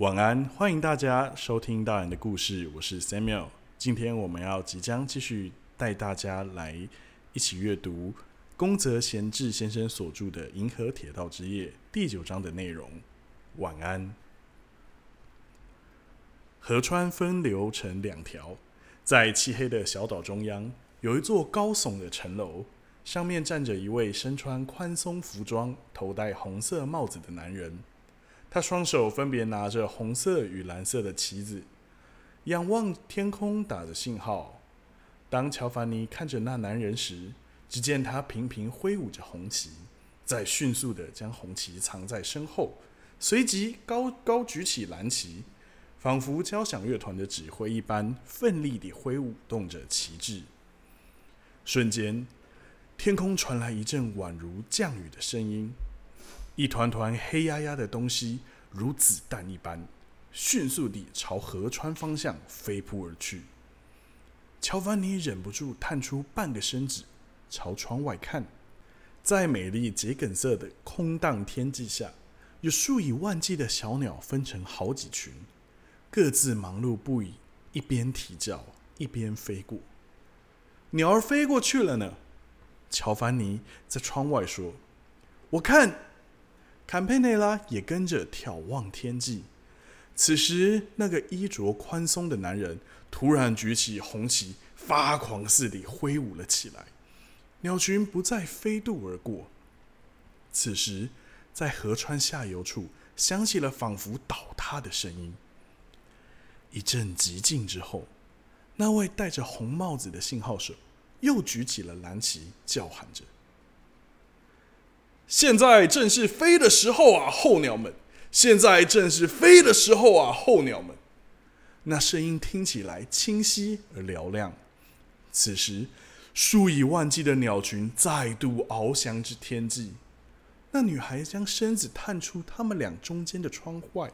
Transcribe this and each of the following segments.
晚安，欢迎大家收听大人的故事，我是 Samuel。今天我们要即将继续带大家来一起阅读宫泽贤治先生所著的《银河铁道之夜》第九章的内容。晚安。河川分流成两条，在漆黑的小岛中央，有一座高耸的城楼，上面站着一位身穿宽松服装、头戴红色帽子的男人。他双手分别拿着红色与蓝色的旗子，仰望天空，打着信号。当乔凡尼看着那男人时，只见他频频挥舞着红旗，再迅速的将红旗藏在身后，随即高高举起蓝旗。仿佛交响乐团的指挥一般，奋力地挥舞动着旗帜。瞬间，天空传来一阵宛如降雨的声音，一团团黑压压的东西如子弹一般，迅速地朝河川方向飞扑而去。乔凡尼忍不住探出半个身子，朝窗外看，在美丽桔梗色的空荡天际下，有数以万计的小鸟分成好几群。各自忙碌不已，一边啼叫一边飞过。鸟儿飞过去了呢。乔凡尼在窗外说：“我看。”坎佩内拉也跟着眺望天际。此时，那个衣着宽松的男人突然举起红旗，发狂似的挥舞了起来。鸟群不再飞渡而过。此时，在河川下游处响起了仿佛倒塌的声音。一阵寂静之后，那位戴着红帽子的信号手又举起了蓝旗，叫喊着：“现在正是飞的时候啊，候鸟们！现在正是飞的时候啊，候鸟们！”那声音听起来清晰而嘹亮。此时，数以万计的鸟群再度翱翔至天际。那女孩将身子探出他们俩中间的窗外。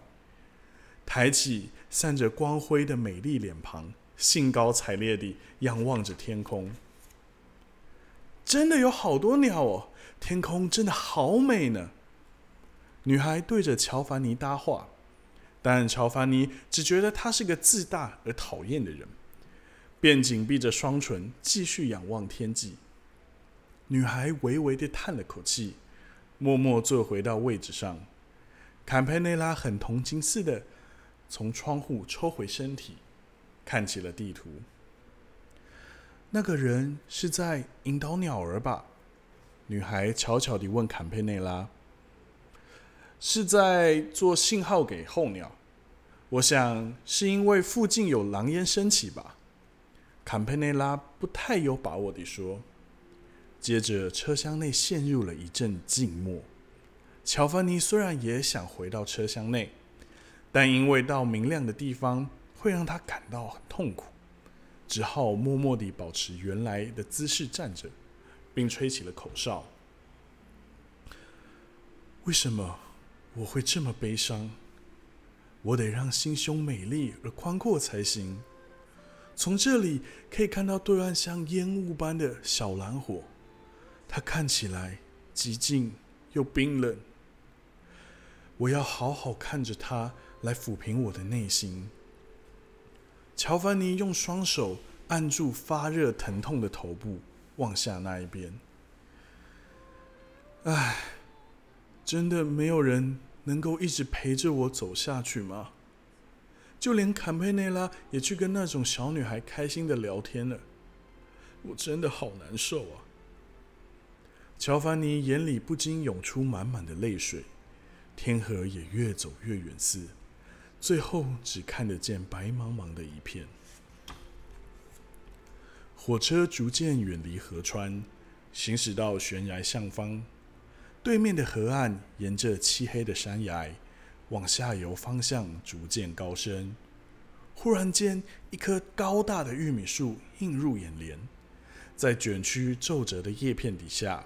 抬起散着光辉的美丽脸庞，兴高采烈地仰望着天空。真的有好多鸟哦，天空真的好美呢。女孩对着乔凡尼搭话，但乔凡尼只觉得他是个自大而讨厌的人，便紧闭着双唇，继续仰望天际。女孩微微地叹了口气，默默坐回到位置上。坎佩内拉很同情似的。从窗户抽回身体，看起了地图。那个人是在引导鸟儿吧？女孩悄悄地问坎佩内拉：“是在做信号给候鸟？我想是因为附近有狼烟升起吧？”坎佩内拉不太有把握地说。接着，车厢内陷入了一阵静默。乔凡尼虽然也想回到车厢内。但因为到明亮的地方会让他感到很痛苦，只好默默地保持原来的姿势站着，并吹起了口哨。为什么我会这么悲伤？我得让心胸美丽而宽阔才行。从这里可以看到对岸像烟雾般的小蓝火，它看起来极静又冰冷。我要好好看着它。来抚平我的内心。乔凡尼用双手按住发热疼痛的头部，望向那一边。唉，真的没有人能够一直陪着我走下去吗？就连坎佩内拉也去跟那种小女孩开心的聊天了。我真的好难受啊！乔凡尼眼里不禁涌出满满的泪水，天河也越走越远似。最后只看得见白茫茫的一片。火车逐渐远离河川，行驶到悬崖上方。对面的河岸沿着漆黑的山崖往下游方向逐渐高升。忽然间，一棵高大的玉米树映入眼帘，在卷曲皱褶的叶片底下，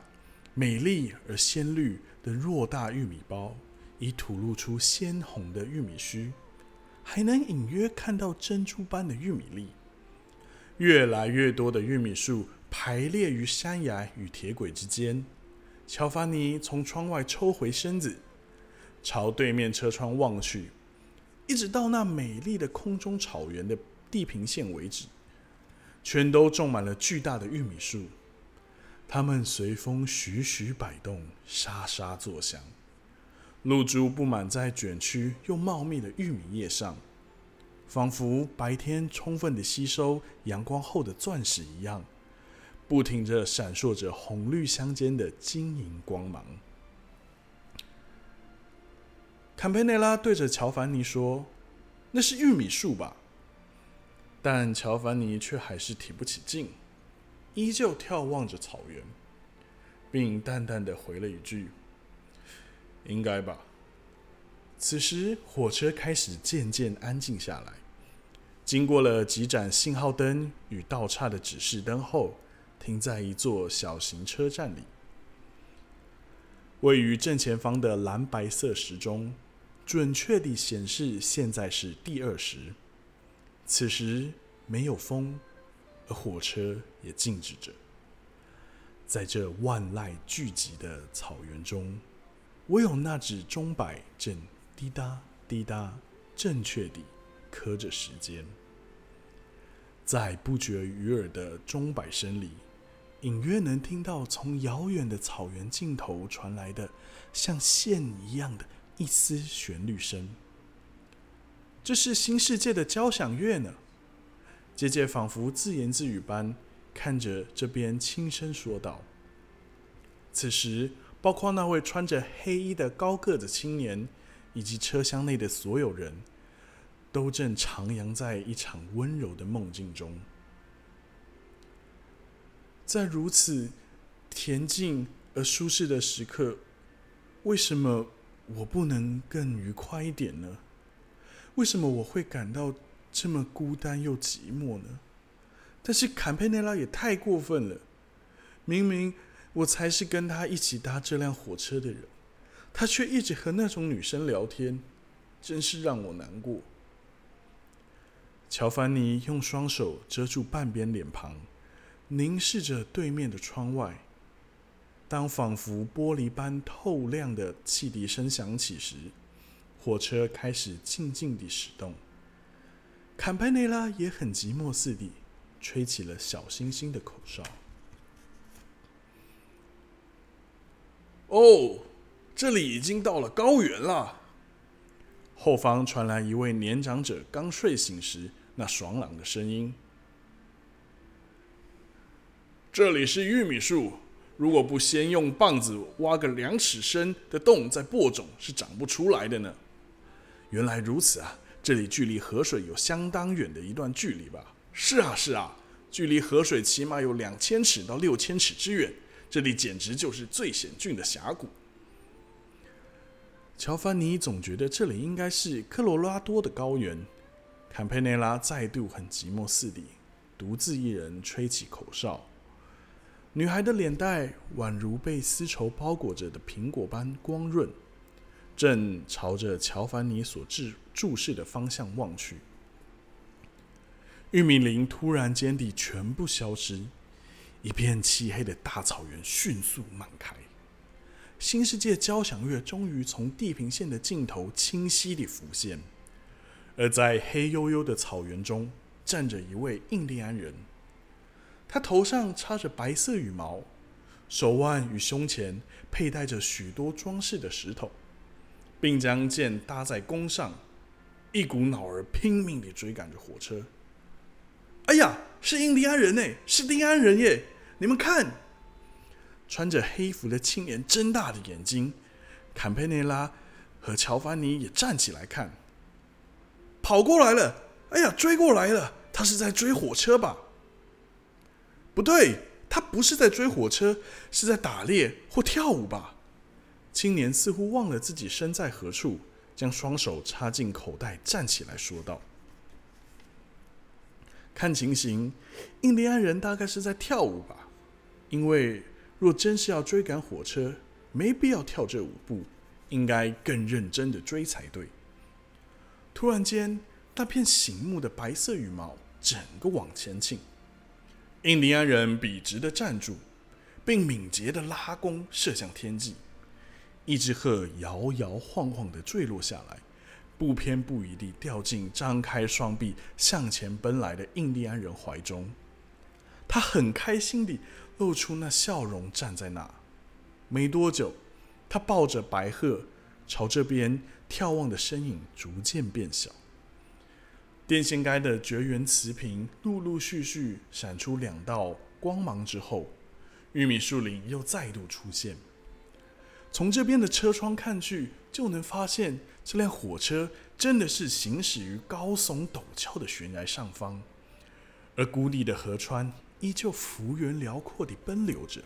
美丽而鲜绿的偌大玉米包已吐露出鲜红的玉米须。还能隐约看到珍珠般的玉米粒，越来越多的玉米树排列于山崖与铁轨之间。乔凡尼从窗外抽回身子，朝对面车窗望去，一直到那美丽的空中草原的地平线为止，全都种满了巨大的玉米树。它们随风徐徐摆动，沙沙作响，露珠布满在卷曲又茂密的玉米叶上，仿佛白天充分的吸收阳光后的钻石一样，不停着闪烁着红绿相间的晶莹光芒。坎佩内拉对着乔凡尼说：“那是玉米树吧？”但乔凡尼却还是提不起劲。依旧眺望着草原，并淡淡的回了一句：“应该吧。”此时，火车开始渐渐安静下来。经过了几盏信号灯与道岔的指示灯后，停在一座小型车站里。位于正前方的蓝白色时钟，准确地显示现在是第二时。此时没有风。而火车也静止着，在这万籁俱寂的草原中，唯有那只钟摆正滴答滴答，正确地刻着时间。在不绝于耳的钟摆声里，隐约能听到从遥远的草原尽头传来的像线一样的一丝旋律声。这是新世界的交响乐呢。姐姐仿佛自言自语般看着这边，轻声说道：“此时，包括那位穿着黑衣的高个子青年，以及车厢内的所有人，都正徜徉在一场温柔的梦境中。在如此恬静而舒适的时刻，为什么我不能更愉快一点呢？为什么我会感到？”这么孤单又寂寞呢？但是坎佩内拉也太过分了。明明我才是跟他一起搭这辆火车的人，他却一直和那种女生聊天，真是让我难过。乔凡尼用双手遮住半边脸庞，凝视着对面的窗外。当仿佛玻璃般透亮的汽笛声响起时，火车开始静静地驶动。坎佩内拉也很寂寞似的，吹起了小星星的口哨。哦，这里已经到了高原了。后方传来一位年长者刚睡醒时那爽朗的声音：“这里是玉米树，如果不先用棒子挖个两尺深的洞再播种，是长不出来的呢。”原来如此啊！这里距离河水有相当远的一段距离吧？是啊，是啊，距离河水起码有两千尺到六千尺之远。这里简直就是最险峻的峡谷。乔凡尼总觉得这里应该是科罗拉多的高原。坎佩内拉再度很寂寞似的，独自一人吹起口哨。女孩的脸蛋宛如被丝绸包裹着的苹果般光润。正朝着乔凡尼所注注视的方向望去，玉米林突然间地全部消失，一片漆黑的大草原迅速漫开，新世界交响乐终于从地平线的尽头清晰地浮现，而在黑黝黝的草原中站着一位印第安人，他头上插着白色羽毛，手腕与胸前佩戴着许多装饰的石头。并将剑搭在弓上，一股脑儿拼命地追赶着火车。哎呀，是印第安人呢，是印第安人耶！你们看，穿着黑服的青年睁大的眼睛。坎佩内拉和乔凡尼也站起来看，跑过来了。哎呀，追过来了！他是在追火车吧？不对，他不是在追火车，是在打猎或跳舞吧？青年似乎忘了自己身在何处，将双手插进口袋，站起来说道：“看情形，印第安人大概是在跳舞吧？因为若真是要追赶火车，没必要跳这舞步，应该更认真的追才对。”突然间，那片醒目的白色羽毛整个往前倾，印第安人笔直的站住，并敏捷的拉弓射向天际。一只鹤摇摇晃晃的坠落下来，不偏不倚地掉进张开双臂向前奔来的印第安人怀中。他很开心地露出那笑容，站在那。没多久，他抱着白鹤朝这边眺望的身影逐渐变小。电线杆的绝缘磁屏陆陆续续闪出两道光芒之后，玉米树林又再度出现。从这边的车窗看去，就能发现这辆火车真的是行驶于高耸陡峭的悬崖上方，而谷底的河川依旧幅员辽阔地奔流着。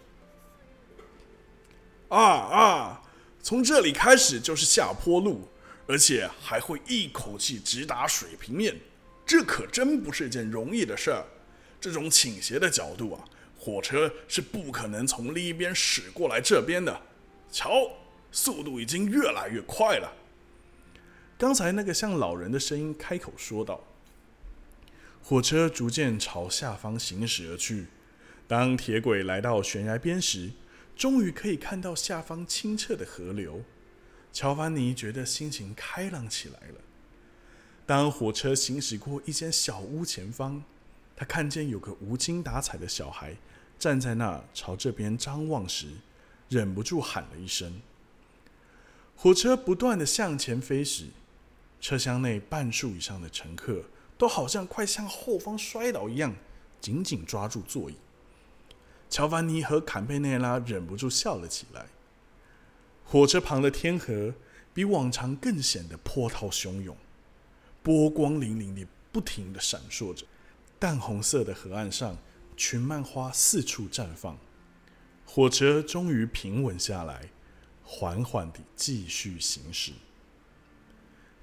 啊啊！从这里开始就是下坡路，而且还会一口气直达水平面。这可真不是件容易的事儿。这种倾斜的角度啊，火车是不可能从另一边驶过来这边的。瞧，速度已经越来越快了。刚才那个像老人的声音开口说道：“火车逐渐朝下方行驶而去。当铁轨来到悬崖边时，终于可以看到下方清澈的河流。乔凡尼觉得心情开朗起来了。”当火车行驶过一间小屋前方，他看见有个无精打采的小孩站在那朝这边张望时，忍不住喊了一声。火车不断的向前飞驶，车厢内半数以上的乘客都好像快向后方摔倒一样，紧紧抓住座椅。乔凡尼和坎佩内拉忍不住笑了起来。火车旁的天河比往常更显得波涛汹涌。波光粼粼地不停地闪烁着，淡红色的河岸上，群漫花四处绽放。火车终于平稳下来，缓缓地继续行驶。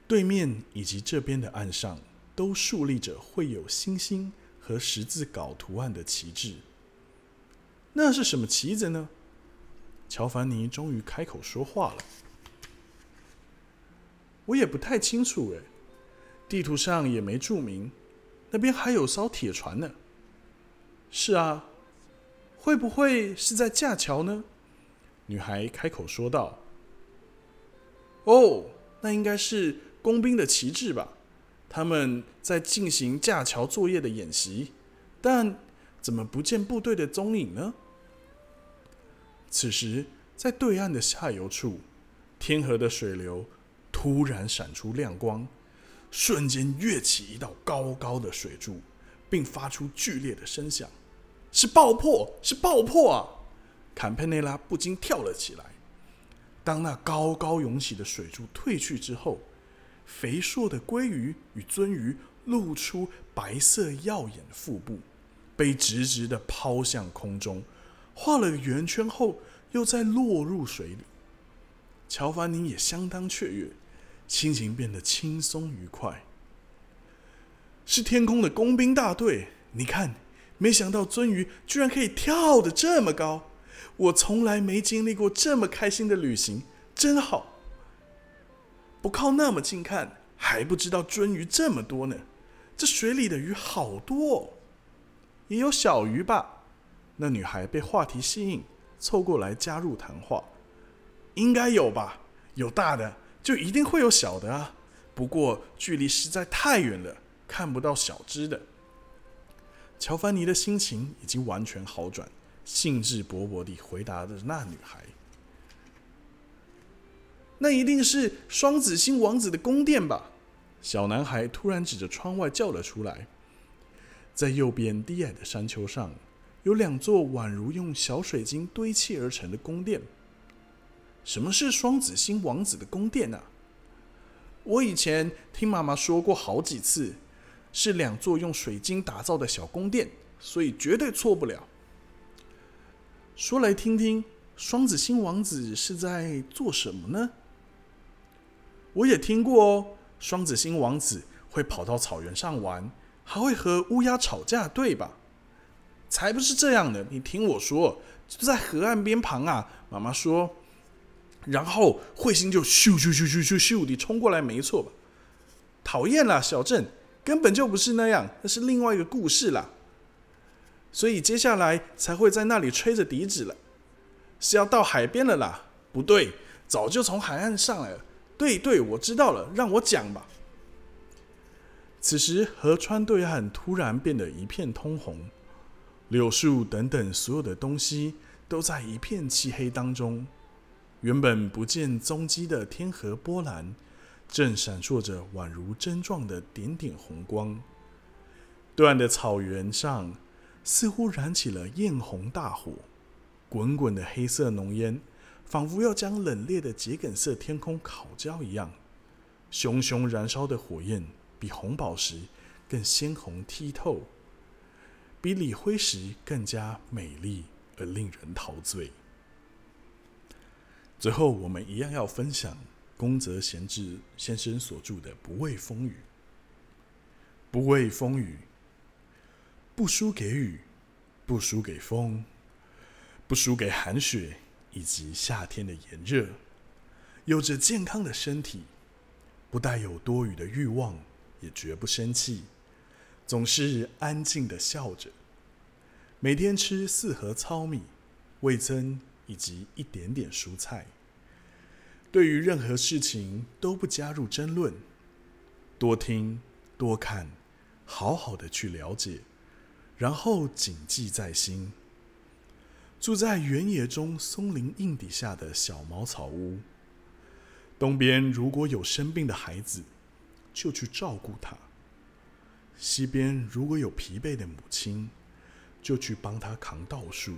对面以及这边的岸上，都竖立着绘有星星和十字镐图案的旗帜。那是什么旗子呢？乔凡尼终于开口说话了：“我也不太清楚，诶。地图上也没注明，那边还有艘铁船呢。是啊，会不会是在架桥呢？女孩开口说道。哦，那应该是工兵的旗帜吧？他们在进行架桥作业的演习，但怎么不见部队的踪影呢？此时，在对岸的下游处，天河的水流突然闪出亮光。瞬间跃起一道高高的水柱，并发出剧烈的声响，是爆破！是爆破啊！坎佩内拉不禁跳了起来。当那高高涌起的水柱退去之后，肥硕的鲑鱼与鳟鱼露出白色耀眼的腹部，被直直的抛向空中，画了个圆圈后，又再落入水里。乔凡尼也相当雀跃。心情变得轻松愉快。是天空的工兵大队，你看，没想到鳟鱼居然可以跳得这么高，我从来没经历过这么开心的旅行，真好。不靠那么近看，还不知道鳟鱼这么多呢，这水里的鱼好多，也有小鱼吧？那女孩被话题吸引，凑过来加入谈话。应该有吧，有大的。就一定会有小的啊，不过距离实在太远了，看不到小只的。乔凡尼的心情已经完全好转，兴致勃勃地回答着那女孩：“那一定是双子星王子的宫殿吧？”小男孩突然指着窗外叫了出来。在右边低矮的山丘上，有两座宛如用小水晶堆砌而成的宫殿。什么是双子星王子的宫殿呢？我以前听妈妈说过好几次，是两座用水晶打造的小宫殿，所以绝对错不了。说来听听，双子星王子是在做什么呢？我也听过哦，双子星王子会跑到草原上玩，还会和乌鸦吵架，对吧？才不是这样的，你听我说，就在河岸边旁啊。妈妈说。然后彗星就咻咻咻咻咻咻地冲过来，没错吧？讨厌啦，小镇根本就不是那样，那是另外一个故事啦。所以接下来才会在那里吹着笛子了，是要到海边了啦？不对，早就从海岸上来了，对对，我知道了，让我讲吧。此时，河川对岸突然变得一片通红，柳树等等所有的东西都在一片漆黑当中。原本不见踪迹的天河波澜，正闪烁着宛如针状的点点红光。对岸的草原上，似乎燃起了艳红大火，滚滚的黑色浓烟，仿佛要将冷冽的桔梗色天空烤焦一样。熊熊燃烧的火焰。比红宝石更鲜红剔透，比李辉石更加美丽而令人陶醉。最后，我们一样要分享宫泽贤治先生所著的《不畏风雨》。不畏风雨，不输给雨，不输给风，不输给寒雪以及夏天的炎热。有着健康的身体，不带有多余的欲望。也绝不生气，总是安静的笑着。每天吃四盒糙米、味增以及一点点蔬菜。对于任何事情都不加入争论，多听多看，好好的去了解，然后谨记在心。住在原野中松林荫底下的小茅草屋，东边如果有生病的孩子。就去照顾他。西边如果有疲惫的母亲，就去帮他扛稻树。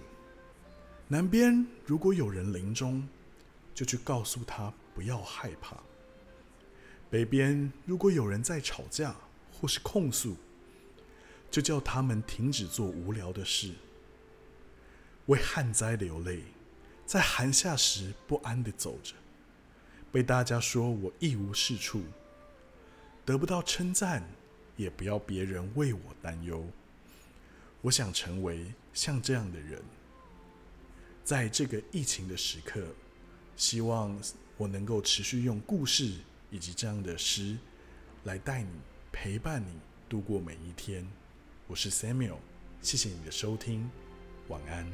南边如果有人临终，就去告诉他不要害怕。北边如果有人在吵架或是控诉，就叫他们停止做无聊的事。为旱灾流泪，在寒夏时不安的走着，被大家说我一无是处。得不到称赞，也不要别人为我担忧。我想成为像这样的人，在这个疫情的时刻，希望我能够持续用故事以及这样的诗来带你、陪伴你度过每一天。我是 Samuel，谢谢你的收听，晚安。